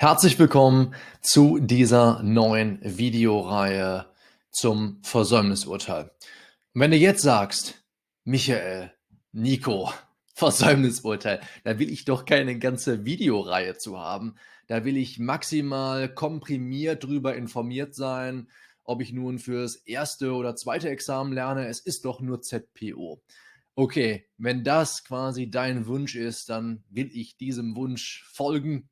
Herzlich willkommen zu dieser neuen Videoreihe zum Versäumnisurteil. Und wenn du jetzt sagst, Michael, Nico, Versäumnisurteil, da will ich doch keine ganze Videoreihe zu haben. Da will ich maximal komprimiert drüber informiert sein, ob ich nun fürs erste oder zweite Examen lerne. Es ist doch nur ZPO. Okay, wenn das quasi dein Wunsch ist, dann will ich diesem Wunsch folgen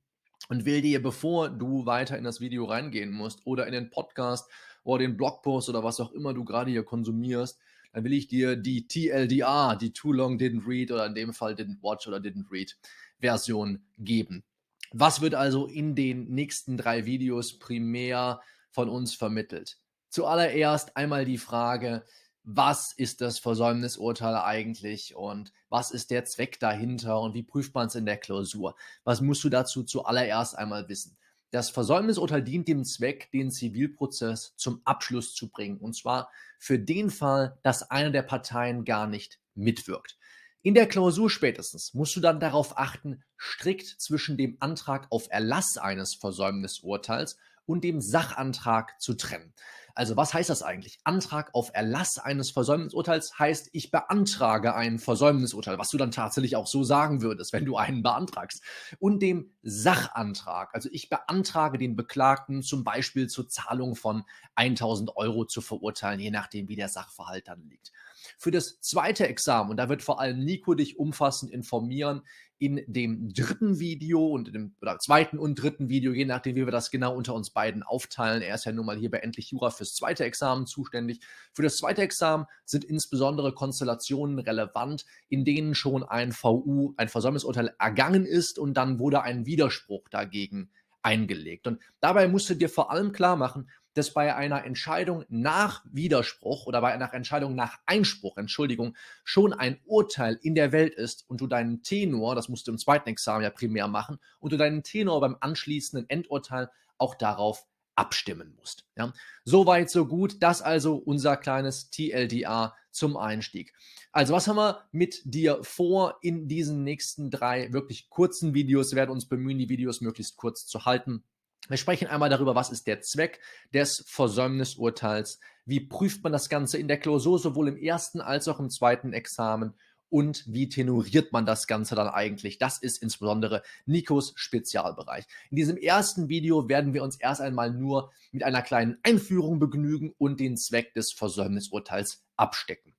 und will dir, bevor du weiter in das Video reingehen musst oder in den Podcast oder den Blogpost oder was auch immer du gerade hier konsumierst, dann will ich dir die TLDR, die Too Long Didn't Read oder in dem Fall Didn't Watch oder Didn't Read Version geben. Was wird also in den nächsten drei Videos primär von uns vermittelt? Zuallererst einmal die Frage, was ist das Versäumnisurteil eigentlich und was ist der Zweck dahinter und wie prüft man es in der Klausur? Was musst du dazu zuallererst einmal wissen? Das Versäumnisurteil dient dem Zweck, den Zivilprozess zum Abschluss zu bringen. Und zwar für den Fall, dass eine der Parteien gar nicht mitwirkt. In der Klausur spätestens musst du dann darauf achten, strikt zwischen dem Antrag auf Erlass eines Versäumnisurteils und dem Sachantrag zu trennen. Also was heißt das eigentlich? Antrag auf Erlass eines Versäumnisurteils heißt, ich beantrage ein Versäumnisurteil, was du dann tatsächlich auch so sagen würdest, wenn du einen beantragst. Und dem Sachantrag, also ich beantrage den Beklagten zum Beispiel zur Zahlung von 1000 Euro zu verurteilen, je nachdem, wie der Sachverhalt dann liegt. Für das zweite Examen, und da wird vor allem Nico dich umfassend informieren, in dem dritten Video und dem oder zweiten und dritten Video, je nachdem, wie wir das genau unter uns beiden aufteilen. Er ist ja nun mal hier bei Endlich Jura fürs zweite Examen zuständig. Für das zweite Examen sind insbesondere Konstellationen relevant, in denen schon ein VU, ein Versäumnisurteil ergangen ist und dann wurde ein Widerspruch dagegen eingelegt. Und dabei musst du dir vor allem klar machen, dass bei einer Entscheidung nach Widerspruch oder bei einer Entscheidung nach Einspruch, Entschuldigung, schon ein Urteil in der Welt ist und du deinen Tenor, das musst du im zweiten Examen ja primär machen, und du deinen Tenor beim anschließenden Endurteil auch darauf abstimmen musst. Ja? Soweit, so gut. Das also unser kleines TLDA zum Einstieg. Also, was haben wir mit dir vor in diesen nächsten drei wirklich kurzen Videos? Wir werden uns bemühen, die Videos möglichst kurz zu halten. Wir sprechen einmal darüber, was ist der Zweck des Versäumnisurteils, wie prüft man das Ganze in der Klausur sowohl im ersten als auch im zweiten Examen und wie tenoriert man das Ganze dann eigentlich? Das ist insbesondere Nikos Spezialbereich. In diesem ersten Video werden wir uns erst einmal nur mit einer kleinen Einführung begnügen und den Zweck des Versäumnisurteils abstecken.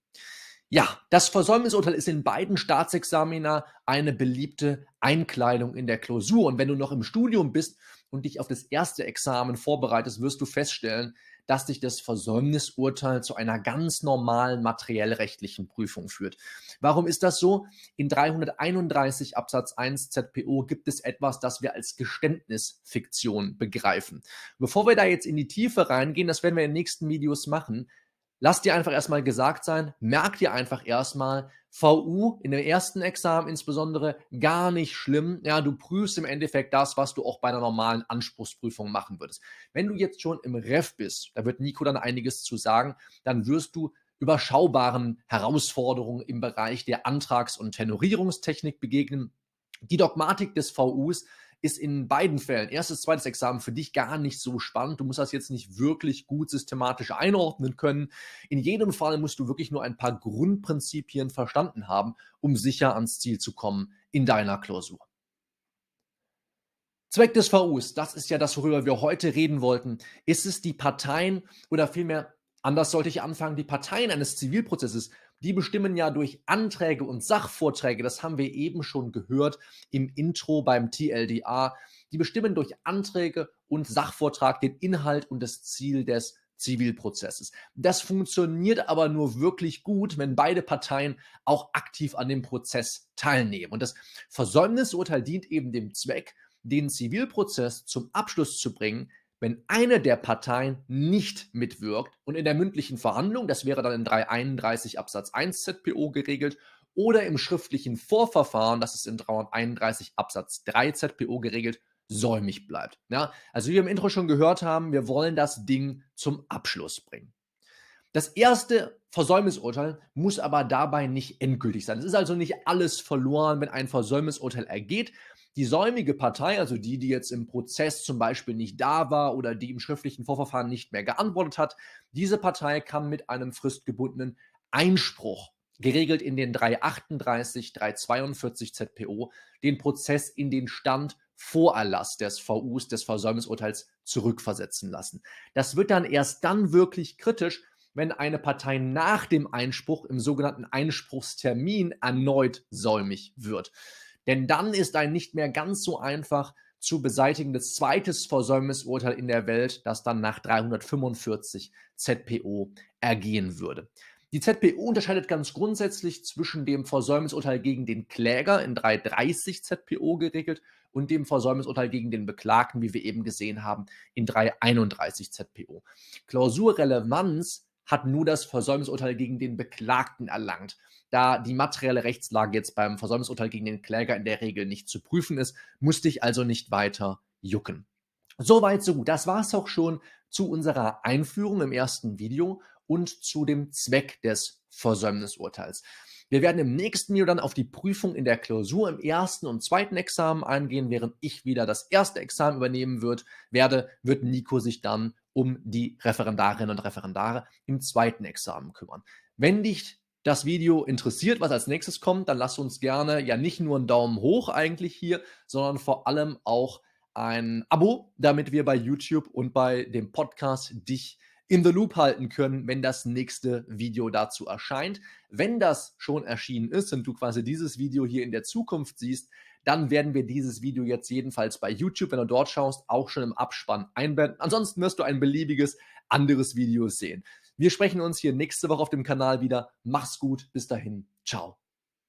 Ja, das Versäumnisurteil ist in beiden Staatsexamina eine beliebte Einkleidung in der Klausur. Und wenn du noch im Studium bist und dich auf das erste Examen vorbereitest, wirst du feststellen, dass dich das Versäumnisurteil zu einer ganz normalen materiellrechtlichen Prüfung führt. Warum ist das so? In 331 Absatz 1 ZPO gibt es etwas, das wir als Geständnisfiktion begreifen. Bevor wir da jetzt in die Tiefe reingehen, das werden wir in den nächsten Videos machen, lass dir einfach erstmal gesagt sein, merk dir einfach erstmal, VU in dem ersten Examen insbesondere gar nicht schlimm. Ja, du prüfst im Endeffekt das, was du auch bei einer normalen Anspruchsprüfung machen würdest. Wenn du jetzt schon im Ref bist, da wird Nico dann einiges zu sagen, dann wirst du überschaubaren Herausforderungen im Bereich der Antrags- und Tenorierungstechnik begegnen. Die Dogmatik des VUs ist in beiden Fällen, erstes, zweites Examen, für dich gar nicht so spannend. Du musst das jetzt nicht wirklich gut systematisch einordnen können. In jedem Fall musst du wirklich nur ein paar Grundprinzipien verstanden haben, um sicher ans Ziel zu kommen in deiner Klausur. Zweck des VUs, das ist ja das, worüber wir heute reden wollten, ist es die Parteien oder vielmehr, anders sollte ich anfangen, die Parteien eines Zivilprozesses die bestimmen ja durch Anträge und Sachvorträge, das haben wir eben schon gehört im Intro beim TLDA, die bestimmen durch Anträge und Sachvortrag den Inhalt und das Ziel des Zivilprozesses. Das funktioniert aber nur wirklich gut, wenn beide Parteien auch aktiv an dem Prozess teilnehmen. Und das Versäumnisurteil dient eben dem Zweck, den Zivilprozess zum Abschluss zu bringen, wenn eine der Parteien nicht mitwirkt und in der mündlichen Verhandlung, das wäre dann in 331 Absatz 1 ZPO geregelt, oder im schriftlichen Vorverfahren, das ist in 331 Absatz 3 ZPO geregelt, säumig bleibt. Ja, also wie wir im Intro schon gehört haben, wir wollen das Ding zum Abschluss bringen. Das erste Versäumnisurteil muss aber dabei nicht endgültig sein. Es ist also nicht alles verloren, wenn ein Versäumnisurteil ergeht. Die säumige Partei, also die, die jetzt im Prozess zum Beispiel nicht da war oder die im schriftlichen Vorverfahren nicht mehr geantwortet hat, diese Partei kann mit einem fristgebundenen Einspruch geregelt in den 338, 342 ZPO, den Prozess in den Stand vor Erlass des VUs, des Versäumnisurteils, zurückversetzen lassen. Das wird dann erst dann wirklich kritisch, wenn eine Partei nach dem Einspruch im sogenannten Einspruchstermin erneut säumig wird. Denn dann ist ein nicht mehr ganz so einfach zu beseitigendes zweites Versäumnisurteil in der Welt, das dann nach 345 ZPO ergehen würde. Die ZPO unterscheidet ganz grundsätzlich zwischen dem Versäumnisurteil gegen den Kläger in 330 ZPO geregelt und dem Versäumnisurteil gegen den Beklagten, wie wir eben gesehen haben, in 331 ZPO. Klausurrelevanz hat nur das Versäumnisurteil gegen den Beklagten erlangt. Da die materielle Rechtslage jetzt beim Versäumnisurteil gegen den Kläger in der Regel nicht zu prüfen ist, musste ich also nicht weiter jucken. Soweit, so gut. Das war es auch schon zu unserer Einführung im ersten Video und zu dem Zweck des Versäumnisurteils. Wir werden im nächsten Video dann auf die Prüfung in der Klausur im ersten und zweiten Examen eingehen, während ich wieder das erste Examen übernehmen wird, werde, wird Nico sich dann um die Referendarinnen und Referendare im zweiten Examen kümmern. Wenn dich das Video interessiert, was als nächstes kommt, dann lass uns gerne ja nicht nur einen Daumen hoch eigentlich hier, sondern vor allem auch ein Abo, damit wir bei YouTube und bei dem Podcast dich in the loop halten können, wenn das nächste Video dazu erscheint. Wenn das schon erschienen ist und du quasi dieses Video hier in der Zukunft siehst, dann werden wir dieses Video jetzt jedenfalls bei YouTube, wenn du dort schaust, auch schon im Abspann einblenden. Ansonsten wirst du ein beliebiges anderes Video sehen. Wir sprechen uns hier nächste Woche auf dem Kanal wieder. Mach's gut, bis dahin, ciao.